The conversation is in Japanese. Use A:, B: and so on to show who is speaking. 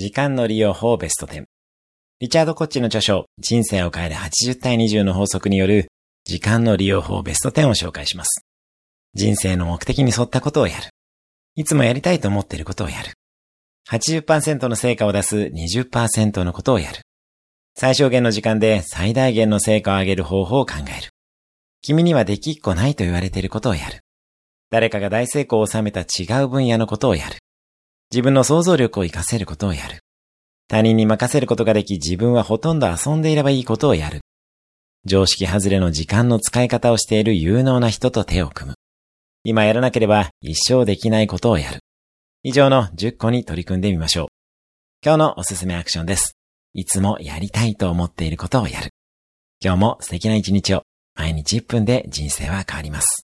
A: 時間の利用法ベスト10。リチャード・コッチの著書、人生を変える80対20の法則による時間の利用法ベスト10を紹介します。人生の目的に沿ったことをやる。いつもやりたいと思っていることをやる。80%の成果を出す20%のことをやる。最小限の時間で最大限の成果を上げる方法を考える。君にはできっこないと言われていることをやる。誰かが大成功を収めた違う分野のことをやる。自分の想像力を活かせることをやる。他人に任せることができ自分はほとんど遊んでいればいいことをやる。常識外れの時間の使い方をしている有能な人と手を組む。今やらなければ一生できないことをやる。以上の10個に取り組んでみましょう。今日のおすすめアクションです。いつもやりたいと思っていることをやる。今日も素敵な一日を。毎日1分で人生は変わります。